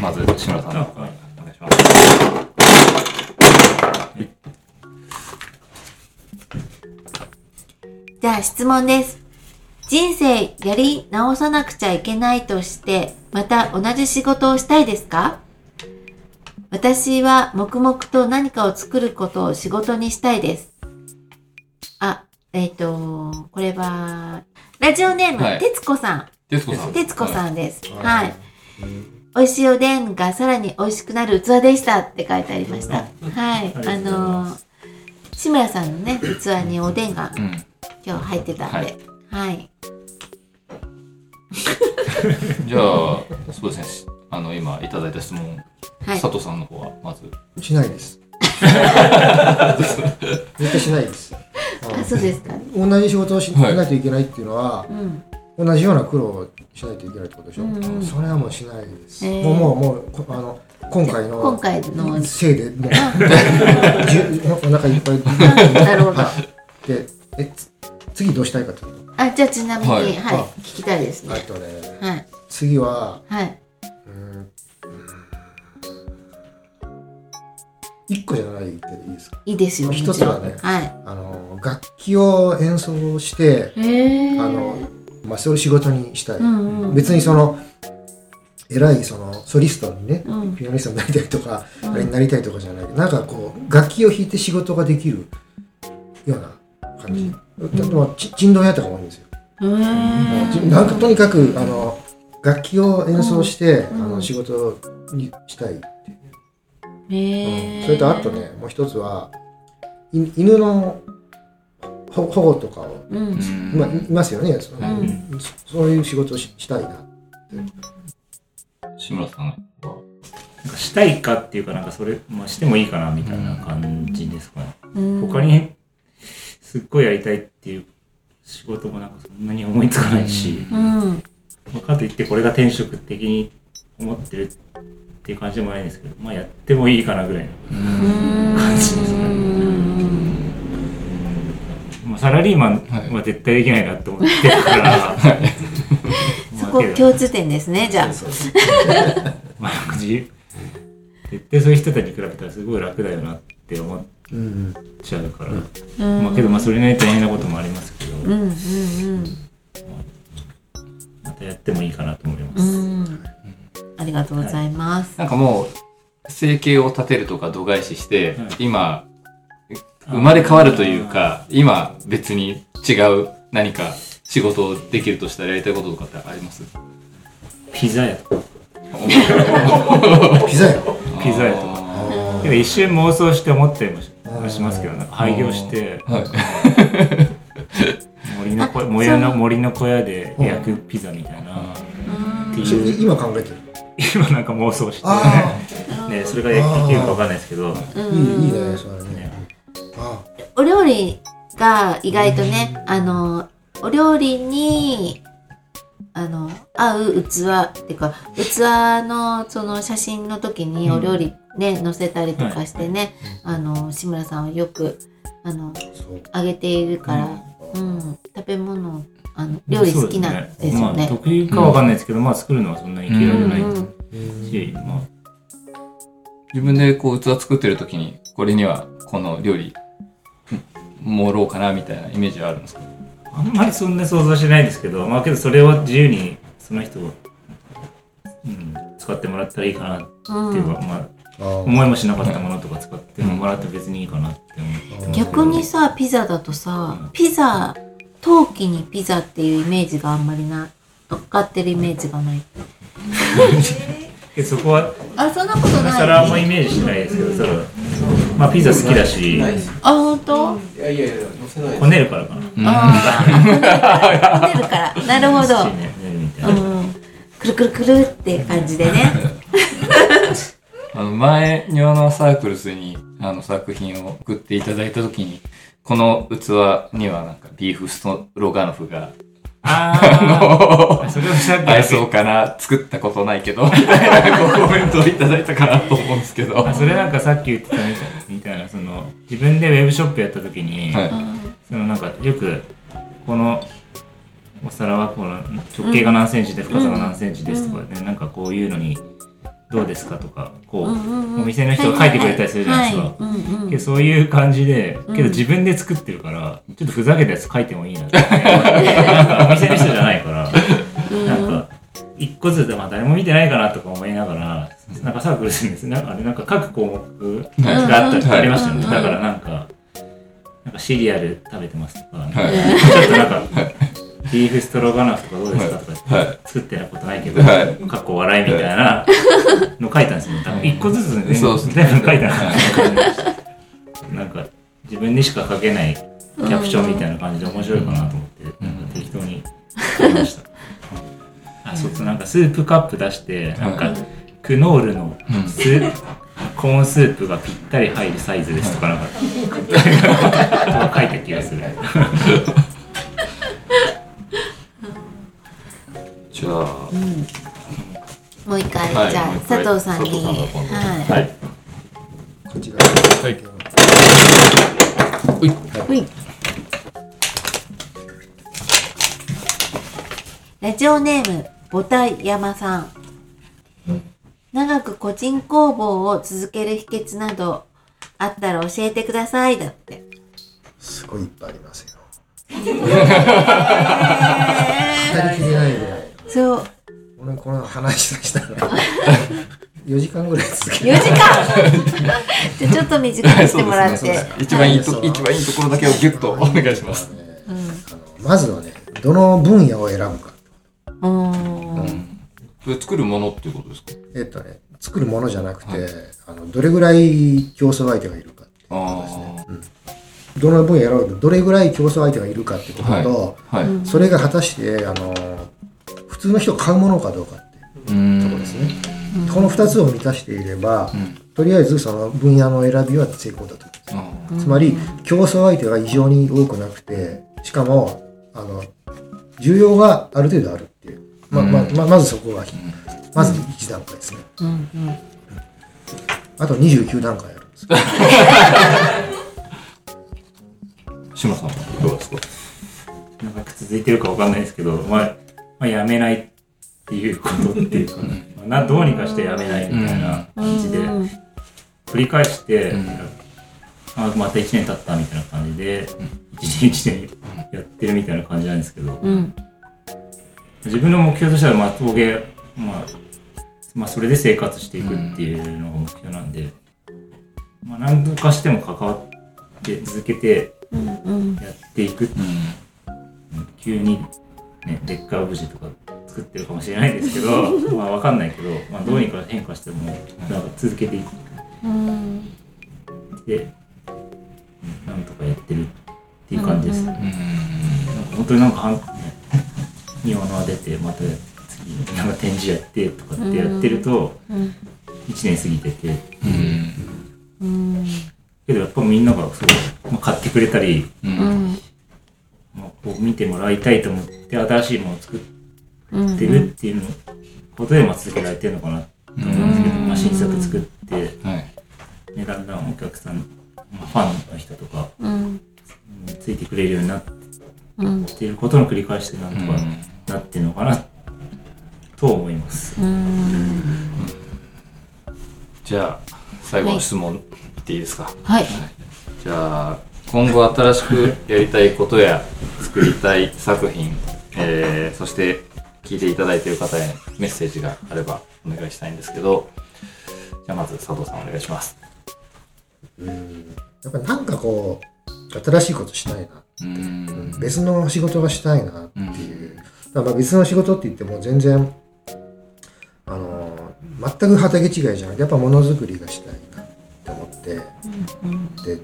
まず志村さんのじゃあ質問です。人生やり直さなくちゃいけないとして、また同じ仕事をしたいですか？私は黙々と何かを作ることを仕事にしたいです。あ、えっ、と、これは、ラジオネーム、はい徹子さん。徹子さん。徹子さん。んです。はいはい。美味しいおでんがさらに美味しくなる器でしたって書いてありました。はい。あのー、志村さんのね、器におでんがうん。今日入ってたんで。はい。(laughs) じゃあそうですねし。あの今いただいた質問、はい。佐藤さんの方はまず。しないです。(laughs) 絶対しないです。あ、そうですか。同じ仕事をしはいないといけないっていうのは、うん。同じような苦労をしないといけないってことでしょ。うんうんそれはもうしないです。へーもうもうもうこあの今回の今回の、せいで (laughs) もう (laughs) お腹いっぱい (laughs) なるほど。でえつ次どうしたいかってこと？あ、じゃあちなみに、ははいい、あ聞きたいですね。あとねはい。次ははい。うん一個じゃないけどいいですか？いいですよ。一つはねはい。あの楽器を演奏して。あの、まあ、それを仕事にしたい、うんうん。別にその偉いそのソリストにね、うん。ピアニストになりたいとか、うん。あれになりたいとかじゃない。なんかこう楽器を弾いて仕事ができるような感じ、でもち珍道屋とかも多いんですよ、なんかとにかくあの楽器を演奏して、うん。あの仕事にしたいっていう。へえ。それとあとねもう一つはい犬の保保護とかを、うん。まあ、いいますよね。そ,、うん。そそういう仕事をししたいな志村さんは。なんかしたいかっていうかなんかそれ、まあ、してもいいかなみたいな感じですかね、うん。他にすっごいやりたいっていう仕事もなんかそんなに思いつかないし、うん。まあかといってこれが転職的に思ってるっていう感じでもないんですけどまあやってもいいかなぐらいの、感じですね。まあ、サラリーマンは絶対できないなって思ってるから、(laughs) そこ共通点ですね、じゃあ。まあなんか自由絶対そういう人たちに比べたらすごい楽だよなって思っうんちゃうから、うん。まあけどまあそれなりに大変なこともありますけど、うんうんまたやってもいいかなと思いまうす、ん。うん。ありがとうございます。なんかもう生計を立てるとか度外視して、はい。今生まれ変わるというか今別に違う何か仕事をできるとしたらやりたいこととかってあります？ピザ屋。とかピザ屋？(laughs) ピザ屋とか。あけど一瞬妄想して思ったりもししますけどなんか廃業してーはい。(laughs) 森の小もやの森の小屋で焼くピザみたいな。っていう。今考えてる？今なんか妄想して。あ (laughs) ねそれができるかわかんないですけど。あいいいいねそれね。あお料理が意外とね、あの、お料理に、あの、合う器っていうか、器のその写真の時にお料理ね、載せたりとかしてね、あの、志村さんはよく、あの、あげているから、うん、食べ物、あの、料理好きなんですよまあね。得意かわかんないですけどまあ作るのはそんなに嫌いじゃないしまあ自分でこう器作ってる時にこれにはこの料理盛ろうかなみたいなイメージはあるんですか？あんまりそんな想像しないですけどまあけどそれを自由にその人を、うん、使ってもらったらいいかなっていうか、まあああ思いもしなかったものとか使ってもらって別にいいかなって逆にさピザだとさピザ陶器にピザっていうイメージがあんまりな乗っかってるイメージがない。(laughs) でそこはあそんなこと今ない。更あんまイメージしないですけどそのまあピザ好きだし。あ本当？いやいやいや、載せないこねるからかな。ああこねるから。なるほど。くるくるくるって感じでね。(laughs) あの前、庭のサークルスにあの作品を送っていただいたときに、この器にはなんかビーフストロガノフがああそれをそうかな、作ったことないけど、みたいなコメントをいただいたかなと思うんですけど。あそれなんかさっき言ってたみたいみたいなその自分でウェブショップやった時に、はい。そのなんかよくこのお皿はこの直径が何センチで深さが何センチですとかね、なんかこういうのにどうですかとかこう、うんうんうんお店の人が書いてくれたりするじゃないですか。はいはいそういう感じで、うんけど自分で作ってるから、ちょっとふざけたやつ書いてもいいなって。(laughs) なんかお店の人じゃないから、一個ずつで、まあ誰も見てないかなとか思いながら、なんかサークルするんです。なんかあれ、なんか各項目があった、はいありましたよね。うん。だからなんか、なんかシリアル食べてますとか、はい。ちょっとなんか、ビーフストロガノフとかどうですかとか、はい。作ってたことないけど、はい。かっこ笑いみたいなの書いたんですよ。多分一個ずつね全部書いたな。なんか自分にしか書けないキャプションみたいな感じで面白いかなと思って、なん。か適当に書きました。あ、そうそう、なんかスープカップ出して、なんかクノールのスーコーンスープがぴったり入るサイズですとかなんか書いた気がする。(laughs) じゃあ、もう一回、はい。じゃあ佐藤さんに。はいはい。こっちがはい。ほい。ラジオネームボタ山さん。長く個人工房を続ける秘訣などあったら教えてください。だって。すごいいっぱいありますよ。え語りきれないぐらい。ー。そう。俺この話したら (laughs) 4時間ぐらい続け4時間？じゃあちょっと短くしてもらって、ね一番いいと、はい一番いいところだけをギュッとお願いします。あのまずはねどの分野を選ぶかそれ作るものっていうことですか？えっとね作るものじゃなくて、あのどれぐらい競争相手がいるかっていうあことですね。どの分野を選ぶとどれぐらい競争相手がいるかってことと、あ。はい。うそれが果たしてあの普通の人が買うものかどうかっていうところですね、この2つを満たしていれば、ん。とりあえずその分野の選びは成功だと思います。あつまり競争相手が異常に多くなくてしかもあの需要がある程度あるま,、まままずそこがまず1段階ですね。うんうん。あと29段階あるんです (laughs) さんはどうですか？なんか続いてるかわかんないですけど、まあ、まあ、やめないっていうことっていうか、(laughs) まあなどうにかしてやめないみたいな感じで、うん繰り返して、ん。あまた1年経ったみたいな感じで、1年1年やってるみたいな感じなんですけど、うん自分の目標としては、まあ、陶芸、まあ、まあ、それで生活していくっていうのが目標なんで、まあ、何とかしても関わって続けてうんうん。やっていくうん。急に、ね、劣化オブジェとか作ってるかもしれないですけど (laughs) まあわかんないけど、まあ、どうにか変化してもなんか続けていっうん。て、うんなんとかやってるっていう感じです、うんなんか本当になんかはん、ね、庭の輪出てまた次なんか展示やってとかってやってるとうん。1年過ぎてて。うん。うんけどやっぱみんながそう、まあ、買ってくれたり、まあ、こう見てもらいたいと思って新しいものを作っうんてるっていうのことでまあ続けられてるのかなと思うんですけど、まあ、新作作って、はい。ね、だんだんお客さん、まあ、ファンの人とかついてくれるようになっうんていることの繰り返しでなんとかうん。なってるのかなと思います。うん。じゃあ、最後の質問いっていいですか？はい。じゃあ、今後新しくやりたいことや作りたい作品、えー、そして聞いていただいている方へメッセージがあればお願いしたいんですけど、じゃあまず佐藤さんお願いします。やっぱりなんかこう新しいことしたいな、うん。別の仕事がしたいなっていう、だからまあ別の仕事って言っても全然あの全く畑違いじゃなくてやっぱものづくりがしたいなって思って。で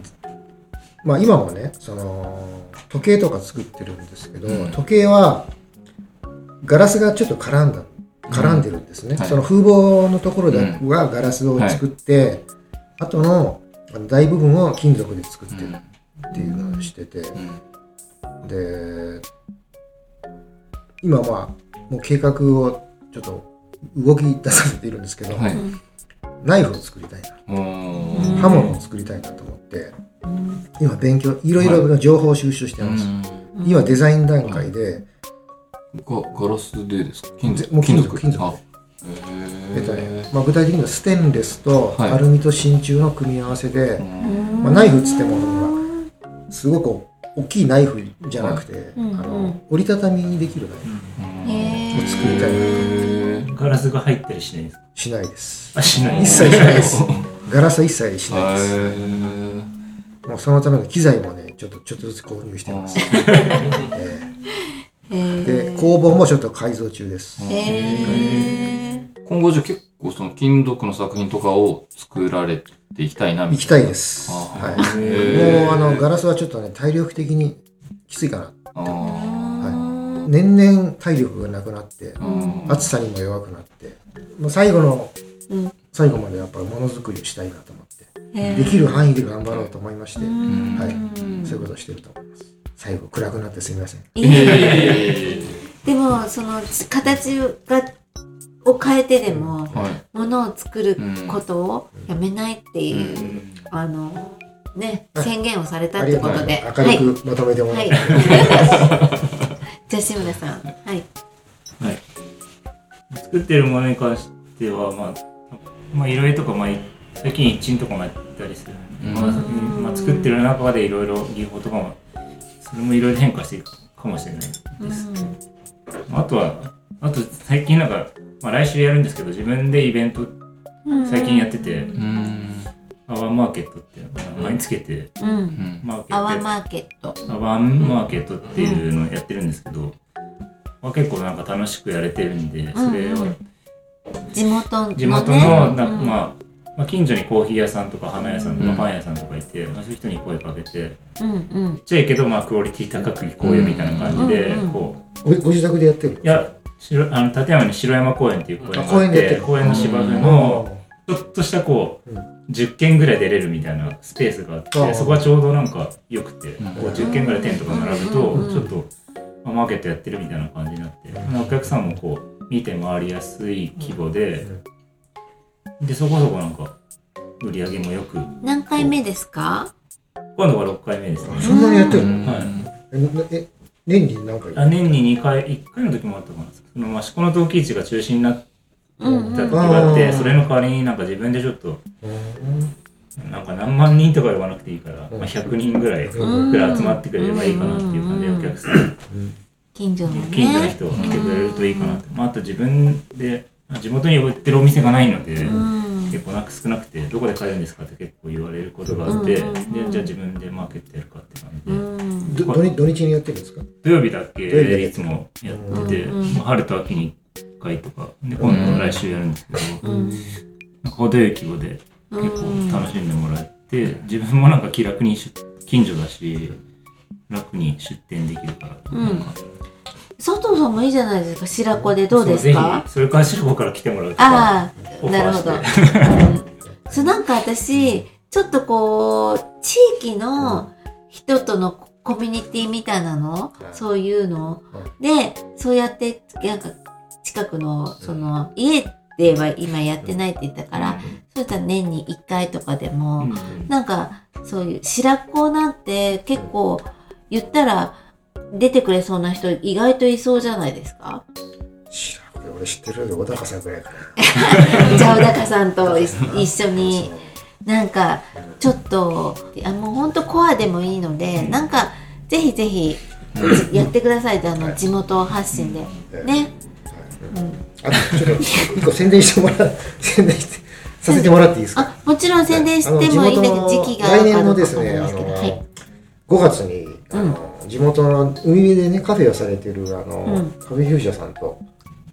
まあ今もねその時計とか作ってるんですけど、うん。時計はガラスがちょっと絡んだ絡んでるんですね、はい。その風防のところでうはガラスを作って、後のあの大部分を金属で作ってるっていうのをしてて、うん。で今まあもう計画をちょっと動き出させているんですけど、はい。ナイフを作りたいな。刃物を作りたいなと思って。今勉強いろいろな情報を収集してます、今デザイン段階で、がガラスでですか？金属ぜもう金属金属。えっとねえまあ、具体的にはステンレスとはい。アルミと真鍮の組み合わせで、まあ、ナイフっつってもすごく大きいナイフじゃなくて、うんあの折りたたみにできるナイフへを作りたい。なへガラスが入ったりしないんですか？しないです。あしない。一切しないです。(laughs) ガラスは一切しないです。えもうそのための機材もねちょっとちょっとずつ購入してます、(laughs) ええ。ーで工房もちょっと改造中です、え今後じゃあ結構その金属の作品とかを作られていきたいなみたい行きたいです、あはー。い、もうあのガラスはちょっとね体力的にきついかななあ年々体力がなくなってー暑さにも弱くなって。もう最後のうん。最後までやっぱりものづくりをしたいなと思って。できる範囲で頑張ろうと思いまして、うん。はい、そういうことをしてると思います。最後暗くなってすみません。でもその形がを変えてでもはい。ものを作ることをやめないっていう、うん。あのね宣言をされたってことで。明るくまとめてもらい、はい、(laughs) じゃあ志村さん。はい。はい。作ってるものに関しては、まあ、まあ、色々とか、まあ、最近一致とかもやったりするまあうん。まあ、作ってる中でいろいろ技法とかも、それもいろいろ変化していくかもしれないです。あとは、あと最近なんか、まあ、来週やるんですけど、自分でイベントうん。最近やってて、うん。アワーマーケットっていうのかな。名前つけて、うん。ケットアワーマーケット。アワーマーケットっていうのをやってるんですけど、まあ、結構なんか楽しくやれてるんで、それを地元のね。地元のな、うん。まあ、まあ近所にコーヒー屋さんとか花屋さんとうんかパン屋さんとかいて、まあ、そういう人に声かけて。うんうん。ちっちゃいけどまあクオリティ高く行こうよみたいな感じで、うんうんこう。ごご自宅でやってるいや白あの立山に城山公園っていう公園があって公園の芝生のちょっとしたこう、うん。10軒ぐらい出れるみたいなスペースがあって、そこはちょうどなんか良くて、うん。こう10軒ぐらいテントが並ぶと、うん。ちょっと、まあマーケットやってるみたいな感じになって、うん。お客さんもこう見て回りやすい規模で、でそこそこなんか売り上げもよく何回目ですか？今度が6回目ですね。そんなにやってるの、うん。はい。え年に何回？あ年に2回。1回の時もあったかなその益子の陶器市が中止になった時があって、それの代わりになんか自分でちょっとうん。なんか何万人とか呼ばなくていいから、うん。まあ、100人ぐらいうん。ぐらい集まってくれればいいかなっていう感じでうんお客さん。近所のね。近所の人が来てくれるといいかなって、まあ、あと自分で地元に売ってるお店がないので、うん結構なんか少なくてどこで買えるんですかって結構言われることがあって、うんうんうん。でじゃあ自分でマーケットやるかって感じうで、ん。ど土日土日にやってるんですか？土曜日だけ土曜日だけ。いつもやってて、うんうんまあ、春と秋に1回とかで今度来週やるんですけど、うん。なんか程よい規模で結構楽しんでもらって、自分もなんか気楽に出近所だし楽に出店できるから、うんなん。か佐藤さんもいいじゃないですか。白子でどうですか？それから白子から来てもらうとかああなるほど、うん。そうなんか私ちょっとこう地域の人とのコミュニティみたいなの、うん。そういうの、でそうやってなんか近くのその家では今やってないって言ったから、そういったら年に1回とかでも、うん。なんかそういう白子なんて結構言ったら出てくれそうな人意外といそうじゃないですか？知らん俺知ってるよ。小高さんぐらいかな (laughs) じゃあ小高さんと一一緒になんかちょっとあもうほんとコアでもいいのでなんかぜひぜひやってくださいってあの地元発信で。ね、うん、あとちょっと一個宣伝してもらう (laughs) 宣伝してさせてもらっていいですか？あもちろん宣伝してもいいんだけど時期が来年のですねはい。5月にあの、地元の海辺でねカフェをされてるあの、うん。カフェフュージャーさんと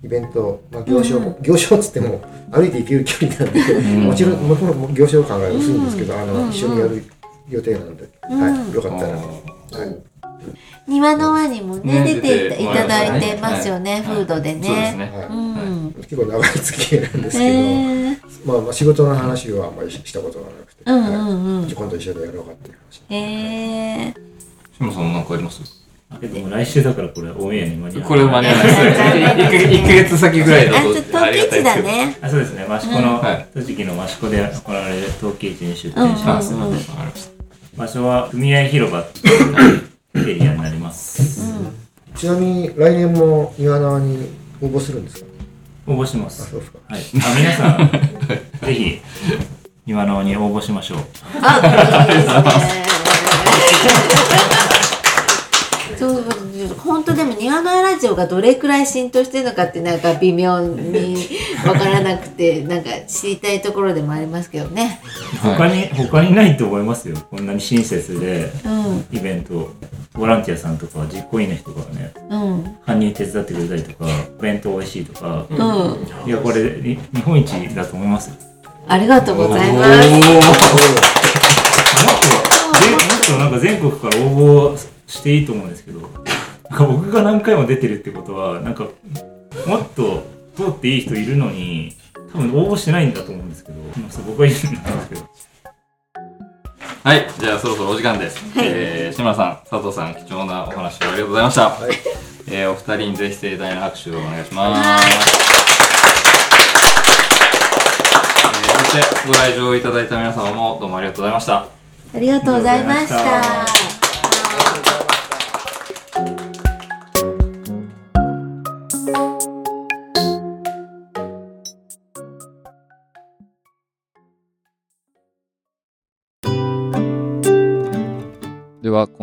イベント、まあ、行商、うん。行商っつっても歩いて行ける距離なんで、ん。もちろんもちろん行商感が薄いんですけど、あのうん。一緒にやる予定なんで、うん。はい、よかったら、あはい、庭の輪にもね、ね出ていただいてますよね、はい。フードでーそうですね。結構長い付き合いなんですけど、まあ、まあ仕事の話はあんまりしたことがなくて、うんはいうん。うん。今度一緒にやろうかっていう話。へえ。志村さんなんかあります？あけどもう来週だからこれオンエアに間に合わない。これ間に合わない。です。1ヶ月先ぐらいだあ、とちょっと陶器市だね。あそうですね。益子の、はい。栃木の益子で行われる陶器市に出店しますので。場所は組合広場っていうエリアになります、ちなみに来年も岩縄に応募するんですか？応募しまあ、すそうですか。はい、あ皆さんぜひ今のに応募しましょう。あ、いいですね。(laughs) そう本当でも庭のラジオがどれくらい浸透してるのかってなんか微妙に分からなくてなんか知りたいところでもありますけどね。他に他にないと思いますよ。こんなに親切で。うん。イベントボランティアさんとか実行委員の人がねうん。搬入手伝ってくれたりとかお弁当美味しいとか、うん。いやこれに日本一だと思いますよ。ありがとうございます。おー。もっとぜもっとなんか全国から応募していいと思うんですけどなんか僕が何回も出てるってことはなんかもっと通っていい人いるのに多分応募してないんだと思うんですけど、まあそう僕は言うんですけどはい、じゃあそろそろお時間です。えー、志村さん、佐藤さん、貴重なお話をありがとうございました。はい。えー、お二人にぜひ盛大な拍手をお願いします。えーそしてご来場いただいた皆様もどうもありがとうございました。ありがとうございました。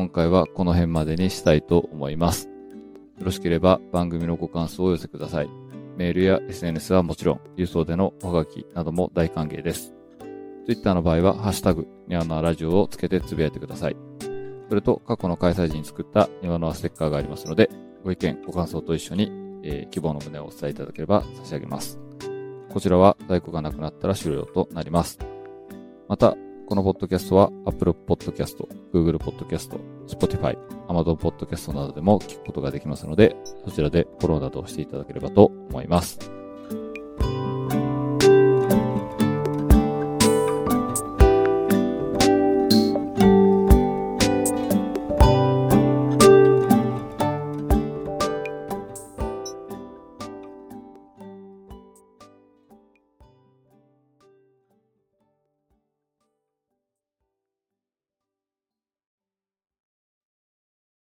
今回はこの辺までにしたいと思います。よろしければ番組のご感想をお寄せください。メールや SNS はもちろん、郵送でのおはがきなども大歓迎です。Twitter の場合は、ハッシュタグ、ニワノアラジオをつけてつぶやいてください。それと、過去の開催時に作ったニワノアステッカーがありますので、ご意見、ご感想と一緒に、えー希望の旨をお伝えいただければ差し上げます。こちらは在庫がなくなったら終了となります。また、このポッドキャストは Apple Podcast、Google Podcast、Spotify、Amazon Podcast などでも聞くことができますので、そちらでフォローなどをしていただければと思います。